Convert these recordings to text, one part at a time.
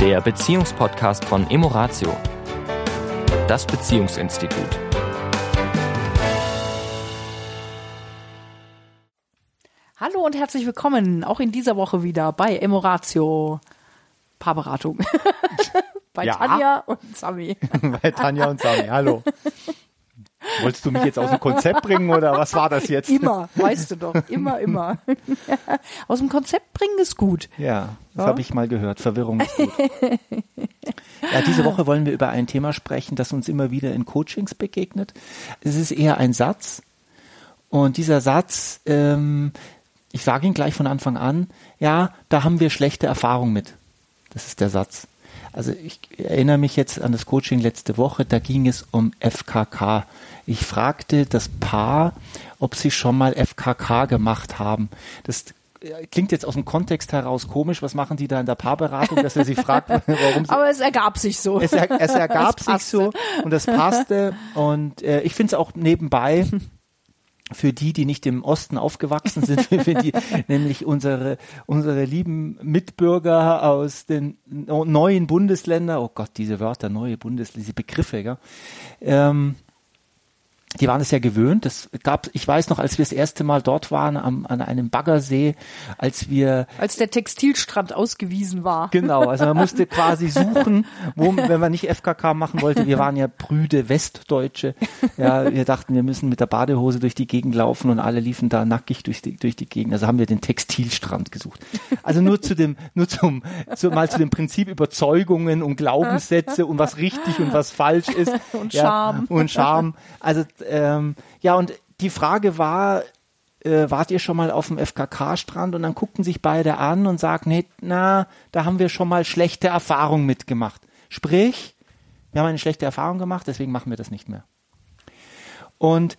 der Beziehungspodcast von Emoratio, das Beziehungsinstitut. Hallo und herzlich willkommen, auch in dieser Woche wieder bei Emoratio Paarberatung. bei Ja. Tanja und Sami. Bei Tanja und Sami, hallo. Wolltest du mich jetzt aus dem Konzept bringen oder was war das jetzt? Immer, weißt du doch, immer, immer. Aus dem Konzept bringen ist gut. Ja, das Ja? habe ich mal gehört. Verwirrung ist gut. Ja, diese Woche wollen wir über ein Thema sprechen, das uns immer wieder in Coachings begegnet. Es ist eher ein Satz. Und dieser Satz, ähm, ich sage ihn gleich von Anfang an, ja, da haben wir schlechte Erfahrungen mit. Das ist der Satz. Also ich erinnere mich jetzt an das Coaching letzte Woche, da ging es um FKK. Ich fragte das Paar, ob sie schon mal FKK gemacht haben. Das äh, klingt jetzt aus dem Kontext heraus komisch. Was machen die da in der Paarberatung, dass er sie fragt, warum sie Aber es ergab sich so. es, er, es ergab Es sich so und das passte. Und äh, ich finde es auch nebenbei für die, die nicht im Osten aufgewachsen sind, für die, nämlich unsere, unsere lieben Mitbürger aus den neuen Bundesländern, oh Gott, diese Wörter, neue Bundesländer, diese Begriffe, gell? Ähm, die waren es ja gewöhnt. Das gab, ich weiß noch, als wir das erste Mal dort waren, am, an einem Baggersee, als wir Als der Textilstrand ausgewiesen war. Genau, also man musste quasi suchen, wo, wenn man nicht FKK machen wollte. Wir waren ja prüde Westdeutsche. Ja, wir dachten, wir müssen mit der Badehose durch die Gegend laufen und alle liefen da nackig durch die, durch die Gegend. Also haben wir den Textilstrand gesucht. Also nur zu dem, nur zum, zu, mal zu dem Prinzip Überzeugungen und Glaubenssätze und was richtig und was falsch ist. Und ja, Scham. Und Charme. Also, ähm, ja, und die Frage war, äh, wart ihr schon mal auf dem FKK-Strand und dann guckten sich beide an und sagten, nee, na, da haben wir schon mal schlechte Erfahrungen mitgemacht. Sprich, wir haben eine schlechte Erfahrung gemacht, deswegen machen wir das nicht mehr. Und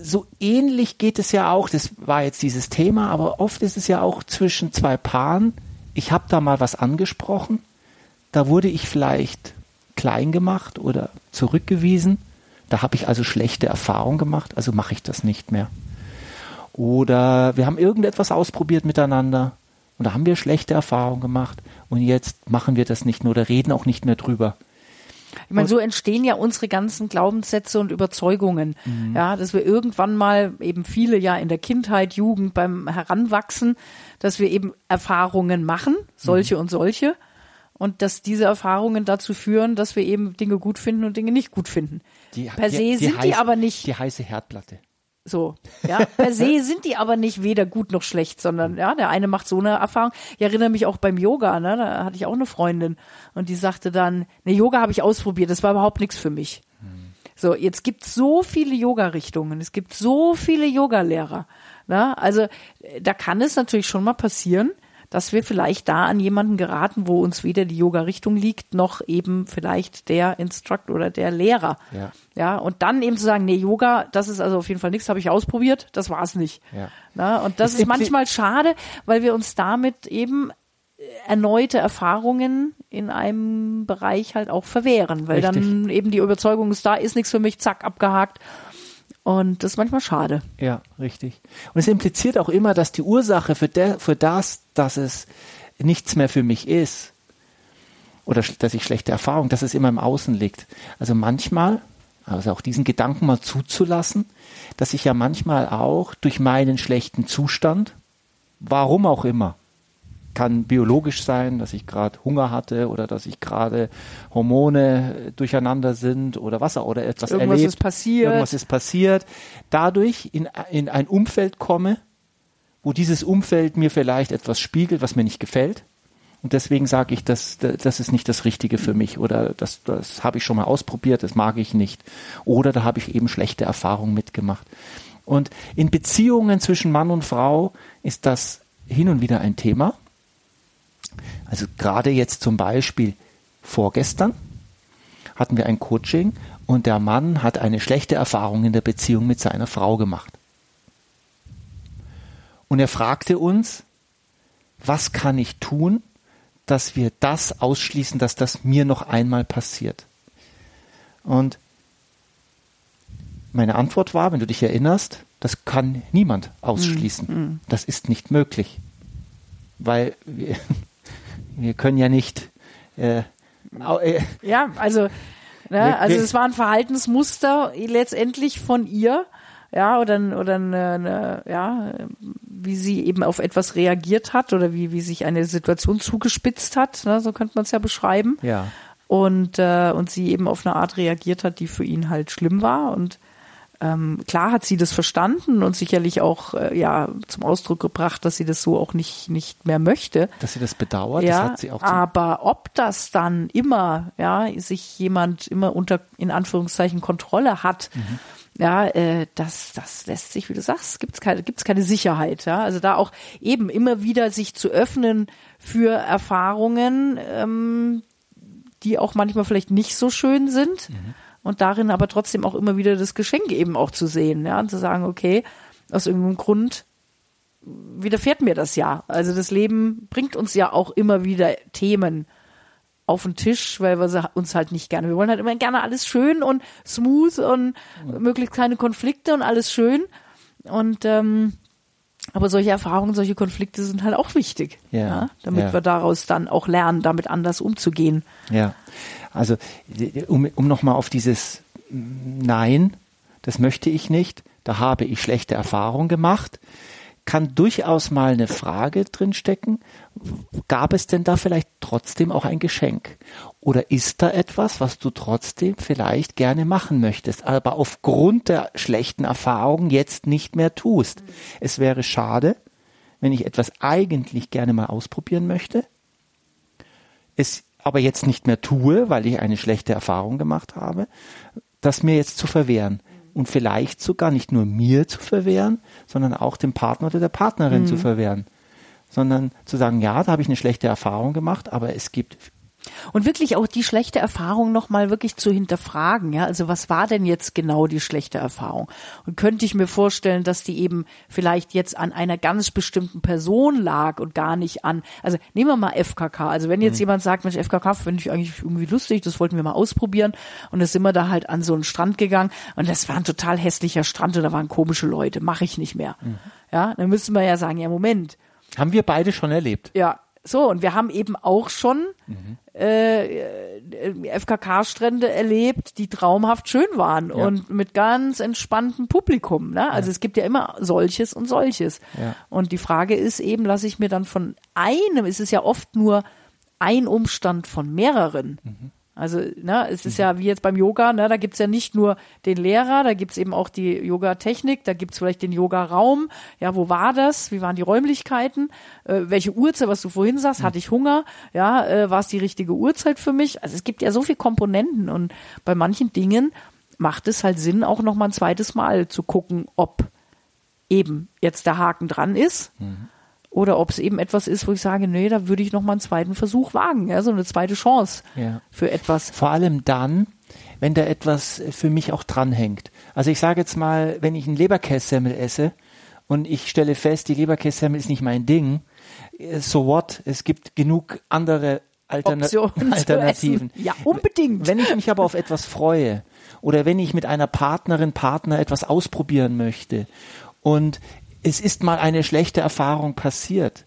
so ähnlich geht es ja auch, das war jetzt dieses Thema, aber oft ist es ja auch zwischen zwei Paaren, ich habe da mal was angesprochen, da wurde ich vielleicht klein gemacht oder zurückgewiesen, da habe ich also schlechte Erfahrungen gemacht, also mache ich das nicht mehr. Oder wir haben irgendetwas ausprobiert miteinander und da haben wir schlechte Erfahrungen gemacht und jetzt machen wir das nicht mehr oder reden auch nicht mehr drüber. Ich meine, so entstehen ja unsere ganzen Glaubenssätze und Überzeugungen. Mhm. Ja, dass wir irgendwann mal eben viele ja in der Kindheit, Jugend, beim Heranwachsen, dass wir eben Erfahrungen machen, solche Mhm. und solche. Und dass diese Erfahrungen dazu führen, dass wir eben Dinge gut finden und Dinge nicht gut finden. per se sind die heiße- aber nicht Die heiße Herdplatte. so. Ja, per se sind die aber nicht weder gut noch schlecht, sondern ja, der eine macht so eine Erfahrung. Ich erinnere mich auch beim Yoga, ne, da hatte ich auch eine Freundin und die sagte dann, ne, Yoga habe ich ausprobiert, das war überhaupt nichts für mich. So, jetzt gibt so viele Yoga-Richtungen, es gibt so viele Yoga-Lehrer. Ne? Also äh, da kann es natürlich schon mal passieren, dass wir vielleicht da an jemanden geraten, wo uns weder die Yoga-Richtung liegt, noch eben vielleicht der Instructor oder der Lehrer. Ja. Ja, und dann eben zu sagen, nee, Yoga, das ist also auf jeden Fall nichts, habe ich ausprobiert, das war's nicht. Ja. Na, und das Es ist manchmal schade, weil wir uns damit eben äh, erneute Erfahrungen in einem Bereich halt auch verwehren, weil dann eben die Überzeugung ist, da ist nichts für mich, zack, abgehakt. Und das ist manchmal schade. Ja, richtig. Und es impliziert auch immer, dass die Ursache für, der, für das, dass es nichts mehr für mich ist, oder dass ich schlechte Erfahrungen, dass es immer im Außen liegt. Also manchmal, also auch diesen Gedanken mal zuzulassen, dass ich ja manchmal auch durch meinen schlechten Zustand, warum auch immer, kann biologisch sein, dass ich gerade Hunger hatte oder dass ich gerade Hormone äh, durcheinander sind oder was auch oder etwas Irgendwas erlebt. ist passiert. Irgendwas ist passiert. Dadurch in, in ein Umfeld komme, wo dieses Umfeld mir vielleicht etwas spiegelt, was mir nicht gefällt. Und deswegen sage ich, das, das ist nicht das Richtige für mich oder das, das habe ich schon mal ausprobiert, das mag ich nicht. Oder da habe ich eben schlechte Erfahrungen mitgemacht. Und in Beziehungen zwischen Mann und Frau ist das hin und wieder ein Thema. Also gerade jetzt zum Beispiel vorgestern hatten wir ein Coaching und der Mann hat eine schlechte Erfahrung in der Beziehung mit seiner Frau gemacht. Und er fragte uns, was kann ich tun, dass wir das ausschließen, dass das mir noch einmal passiert? Und meine Antwort war, wenn du dich erinnerst, das kann niemand ausschließen. Das ist nicht möglich. Weil wir, wir können ja nicht Äh, äh, ja, also, ne, also es war ein Verhaltensmuster letztendlich von ihr, ja, oder, oder eine, eine, ja, wie sie eben auf etwas reagiert hat oder wie, wie sich eine Situation zugespitzt hat, ne, so könnte man es ja beschreiben. Ja. Und, äh, und sie eben auf eine Art reagiert hat, die für ihn halt schlimm war. Und ähm, klar hat sie das verstanden und sicherlich auch äh, ja zum Ausdruck gebracht, dass sie das so auch nicht nicht mehr möchte. Dass sie das bedauert, ja, das hat sie auch. Aber ob das dann immer, ja, sich jemand immer unter in Anführungszeichen Kontrolle hat, mhm. ja, äh, das das lässt sich, wie du sagst, gibt's keine gibt's keine Sicherheit, ja. Also da auch eben immer wieder sich zu öffnen für Erfahrungen, ähm, die auch manchmal vielleicht nicht so schön sind. Mhm und darin aber trotzdem auch immer wieder das Geschenk eben auch zu sehen, ja, und zu sagen, okay, aus irgendeinem Grund widerfährt mir das ja. Also das Leben bringt uns ja auch immer wieder Themen auf den Tisch, weil wir uns halt nicht gerne, wir wollen halt immer gerne alles schön und smooth und ja. möglichst keine Konflikte und alles schön und ähm, aber solche Erfahrungen, solche Konflikte sind halt auch wichtig, ja, ja damit ja. wir daraus dann auch lernen, damit anders umzugehen. Ja, also um, um nochmal auf dieses Nein, das möchte ich nicht, da habe ich schlechte Erfahrungen gemacht, kann durchaus mal eine Frage drinstecken. Gab es denn da vielleicht trotzdem auch ein Geschenk? Oder ist da etwas, was du trotzdem vielleicht gerne machen möchtest, aber aufgrund der schlechten Erfahrungen jetzt nicht mehr tust? Es wäre schade, wenn ich etwas eigentlich gerne mal ausprobieren möchte, es aber jetzt nicht mehr tue, weil ich eine schlechte Erfahrung gemacht habe, das mir jetzt zu verwehren. Und vielleicht sogar nicht nur mir zu verwehren, sondern auch dem Partner oder der Partnerin mhm. zu verwehren. Sondern zu sagen, ja, da habe ich eine schlechte Erfahrung gemacht, aber es gibt und wirklich auch die schlechte Erfahrung nochmal wirklich zu hinterfragen, ja. Also was war denn jetzt genau die schlechte Erfahrung? Und könnte ich mir vorstellen, dass die eben vielleicht jetzt an einer ganz bestimmten Person lag und gar nicht an, also nehmen wir mal FKK. Also wenn jetzt mhm. jemand sagt, Mensch, FKK finde ich eigentlich irgendwie lustig, das wollten wir mal ausprobieren. Und dann sind wir da halt an so einen Strand gegangen und das war ein total hässlicher Strand und da waren komische Leute, mache ich nicht mehr. Mhm. Ja, dann müssten wir ja sagen, ja, Moment. Haben wir beide schon erlebt. Ja, so, und wir haben eben auch schon mhm. äh, FKK-Strände erlebt, die traumhaft schön waren ja. und mit ganz entspanntem Publikum. Ne? Also ja. es gibt ja immer solches und solches. Ja. Und die Frage ist eben, lasse ich mir dann von einem, ist es ja oft nur ein Umstand von mehreren. Mhm. Also, ne, es ist mhm. ja wie jetzt beim Yoga, ne, da gibt's ja nicht nur den Lehrer, da gibt's eben auch die Yoga-Technik, da gibt's vielleicht den Yoga-Raum. Ja, wo war das? Wie waren die Räumlichkeiten? Äh, welche Uhrzeit, was du vorhin sagst, mhm. hatte ich Hunger? Ja, äh, war es die richtige Uhrzeit für mich? Also es gibt ja so viele Komponenten und bei manchen Dingen macht es halt Sinn, auch noch mal ein zweites Mal zu gucken, ob eben jetzt der Haken dran ist. Mhm oder ob es eben etwas ist, wo ich sage, nee, da würde ich noch mal einen zweiten Versuch wagen, ja, so eine zweite Chance ja. für etwas. Vor allem dann, wenn da etwas für mich auch dranhängt. Also ich sage jetzt mal, wenn ich einen Leberkässemmel esse und ich stelle fest, die Leberkässemmel ist nicht mein Ding, äh, so what? Es gibt genug andere Altern Alternativen. Ja, unbedingt. Wenn ich mich aber auf etwas freue oder wenn ich mit einer Partnerin, Partner etwas ausprobieren möchte und es ist mal eine schlechte Erfahrung passiert,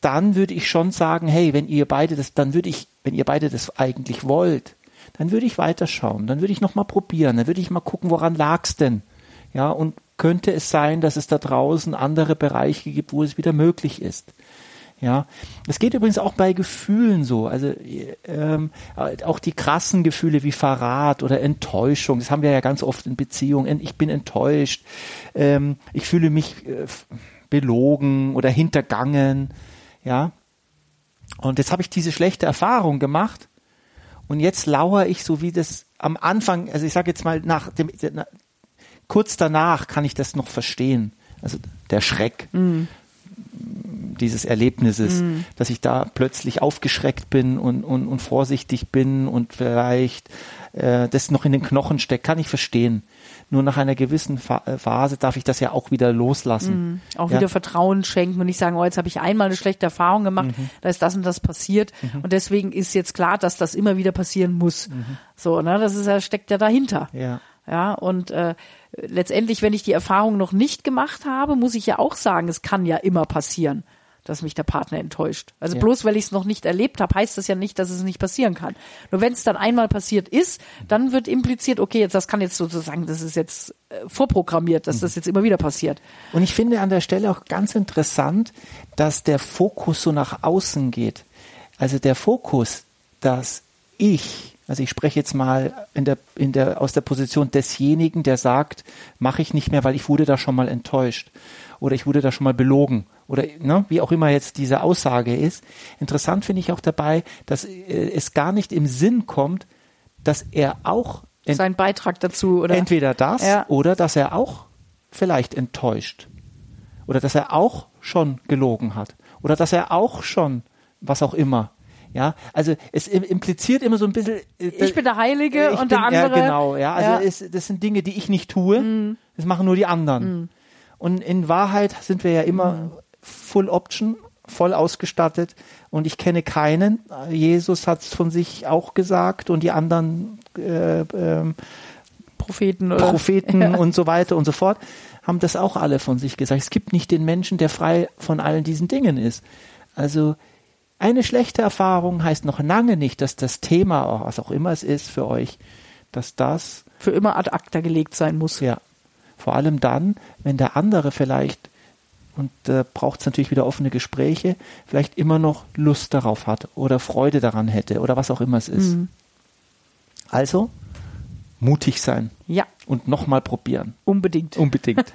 dann würde ich schon sagen, hey, wenn ihr beide das, dann würde ich, wenn ihr beide das eigentlich wollt, dann würde ich weiterschauen, dann würde ich nochmal probieren, dann würde ich mal gucken, woran lag's denn? Ja, und könnte es sein, dass es da draußen andere Bereiche gibt, wo es wieder möglich ist? Ja, es geht übrigens auch bei Gefühlen so. Also ähm, auch die krassen Gefühle wie Verrat oder Enttäuschung. Das haben wir ja ganz oft in Beziehungen. Ich bin enttäuscht. Ähm, ich fühle mich äh, belogen oder hintergangen. Ja. Und jetzt habe ich diese schlechte Erfahrung gemacht. Und jetzt lauere ich so wie das am Anfang. Also ich sage jetzt mal nach dem na, kurz danach kann ich das noch verstehen. Also der Schreck. Mhm dieses Erlebnisses, mhm. dass ich da plötzlich aufgeschreckt bin und, und, und vorsichtig bin und vielleicht äh, das noch in den Knochen steckt, kann ich verstehen. Nur nach einer gewissen äh, Phase darf ich das ja auch wieder loslassen. Mhm. Auch ja. wieder Vertrauen schenken und nicht sagen, oh, jetzt habe ich einmal eine schlechte Erfahrung gemacht, mhm. da ist das und das passiert mhm. und deswegen ist jetzt klar, dass das immer wieder passieren muss. Mhm. So, ne, das ist ja, steckt ja dahinter. Ja. Ja, und äh, letztendlich, wenn ich die Erfahrung noch nicht gemacht habe, muss ich ja auch sagen, es kann ja immer passieren dass mich der Partner enttäuscht. Also Ja. bloß weil ich es noch nicht erlebt habe, heißt das ja nicht, dass es nicht passieren kann. Nur wenn es dann einmal passiert ist, dann wird impliziert, okay, jetzt das kann jetzt sozusagen, das ist jetzt äh, vorprogrammiert, dass das jetzt immer wieder passiert. Und ich finde an der Stelle auch ganz interessant, dass der Fokus so nach außen geht. Also der Fokus, dass ich, also ich spreche jetzt mal in der, in der, aus der Position desjenigen, der sagt, mache ich nicht mehr, weil ich wurde da schon mal enttäuscht oder ich wurde da schon mal belogen oder ne, wie auch immer jetzt diese Aussage ist. Interessant finde ich auch dabei, dass äh, es gar nicht im Sinn kommt, dass er auch Sein Beitrag dazu oder Entweder das Ja. oder dass er auch vielleicht enttäuscht. Oder dass er auch schon gelogen hat. Oder dass er auch schon was auch immer. Ja, also es im- impliziert immer so ein bisschen. äh, ich bin der Heilige und der andere. Ja, genau, ja. Also Ja. Es, das sind Dinge, die ich nicht tue. Das machen nur die anderen. Und in Wahrheit sind wir ja immer Mhm. Full Option, voll ausgestattet. Und ich kenne keinen. Jesus hat es von sich auch gesagt und die anderen äh, ähm, Propheten oder Propheten Ja. und so weiter und so fort, haben das auch alle von sich gesagt. Es gibt nicht den Menschen, der frei von allen diesen Dingen ist. Also eine schlechte Erfahrung heißt noch lange nicht, dass das Thema, was auch immer es ist für euch, dass das, für immer ad acta gelegt sein muss. ja, vor allem dann, wenn der andere vielleicht, und da braucht es natürlich wieder offene Gespräche, vielleicht immer noch Lust darauf hat oder Freude daran hätte oder was auch immer es ist. Also mutig sein Ja, und nochmal probieren. unbedingt. Unbedingt.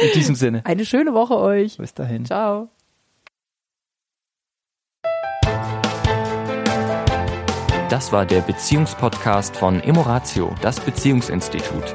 In diesem Sinne. Eine schöne Woche euch. Bis dahin. Ciao. Das war der Beziehungspodcast von Emoratio, das Beziehungsinstitut.